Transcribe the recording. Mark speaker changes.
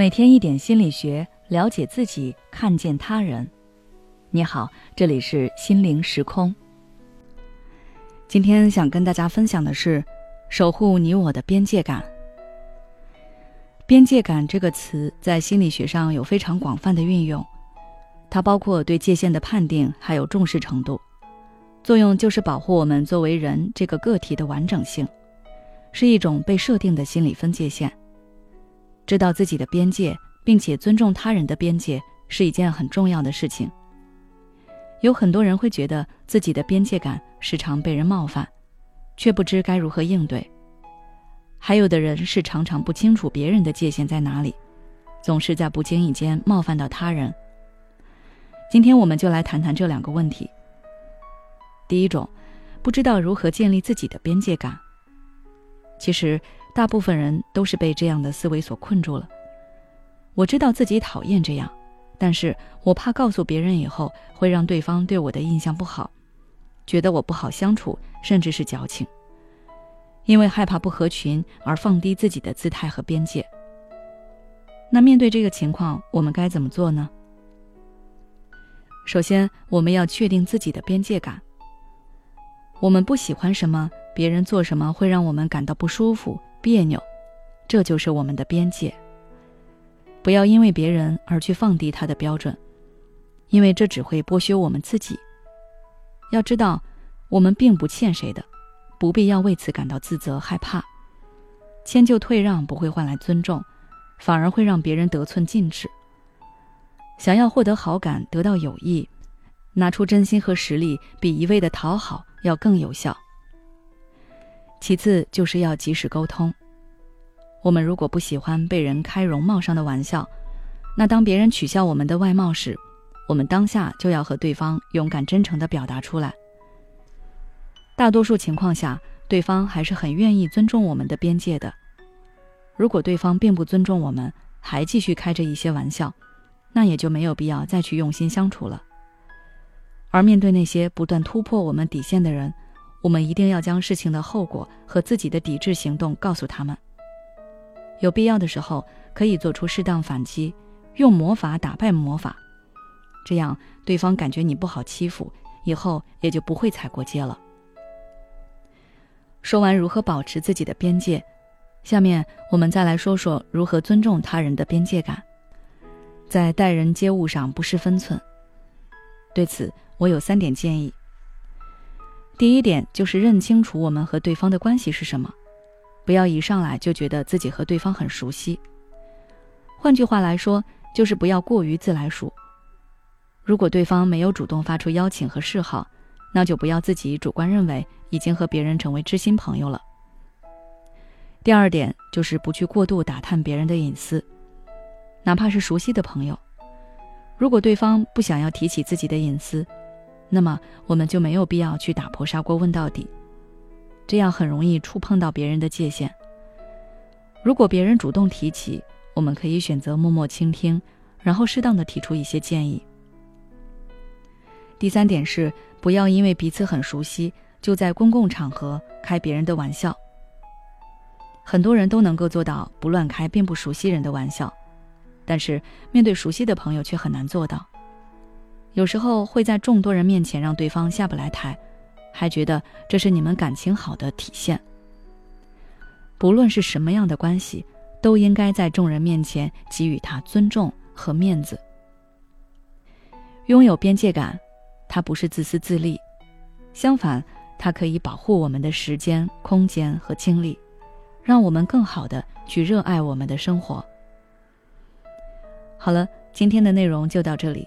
Speaker 1: 每天一点心理学，了解自己，看见他人。你好，这里是心灵时空。今天想跟大家分享的是，守护你我的边界感。边界感这个词在心理学上有非常广泛的运用，它包括对界限的判定，还有重视程度。作用就是保护我们作为人这个个体的完整性，是一种被设定的心理分界线。知道自己的边界，并且尊重他人的边界，是一件很重要的事情。有很多人会觉得自己的边界感时常被人冒犯，却不知该如何应对；还有的人是常常不清楚别人的界限在哪里，总是在不经意间冒犯到他人。今天我们就来谈谈这两个问题。第一种，不知道如何建立自己的边界感。其实。大部分人都是被这样的思维所困住了。我知道自己讨厌这样，但是我怕告诉别人以后会让对方对我的印象不好，觉得我不好相处，甚至是矫情。因为害怕不合群而放低自己的姿态和边界。那面对这个情况，我们该怎么做呢？首先，我们要确定自己的边界感。我们不喜欢什么，别人做什么会让我们感到不舒服。别扭，这就是我们的边界。不要因为别人而去放低他的标准，因为这只会剥削我们自己。要知道，我们并不欠谁的，不必要为此感到自责害怕。迁就退让不会换来尊重，反而会让别人得寸进尺。想要获得好感、得到友谊，拿出真心和实力，比一味的讨好要更有效。其次就是要及时沟通。我们如果不喜欢被人开容貌上的玩笑，那当别人取笑我们的外貌时，我们当下就要和对方勇敢真诚地表达出来。大多数情况下，对方还是很愿意尊重我们的边界的。如果对方并不尊重我们，还继续开着一些玩笑，那也就没有必要再去用心相处了。而面对那些不断突破我们底线的人，我们一定要将事情的后果和自己的抵制行动告诉他们。有必要的时候，可以做出适当反击，用魔法打败魔法，这样对方感觉你不好欺负，以后也就不会踩过界了。说完如何保持自己的边界，下面我们再来说说如何尊重他人的边界感，在待人接物上不失分寸。对此，我有三点建议。第一点就是认清楚我们和对方的关系是什么，不要一上来就觉得自己和对方很熟悉。换句话来说，就是不要过于自来熟。如果对方没有主动发出邀请和示好，那就不要自己主观认为已经和别人成为知心朋友了。第二点就是不去过度打探别人的隐私，哪怕是熟悉的朋友，如果对方不想要提起自己的隐私。那么我们就没有必要去打破砂锅问到底，这样很容易触碰到别人的界限。如果别人主动提起，我们可以选择默默倾听，然后适当的提出一些建议。第三点是，不要因为彼此很熟悉，就在公共场合开别人的玩笑。很多人都能够做到不乱开并不熟悉人的玩笑，但是面对熟悉的朋友却很难做到。有时候会在众多人面前让对方下不来台，还觉得这是你们感情好的体现。不论是什么样的关系，都应该在众人面前给予他尊重和面子。拥有边界感，它不是自私自利，相反，它可以保护我们的时间、空间和精力，让我们更好的去热爱我们的生活。好了，今天的内容就到这里。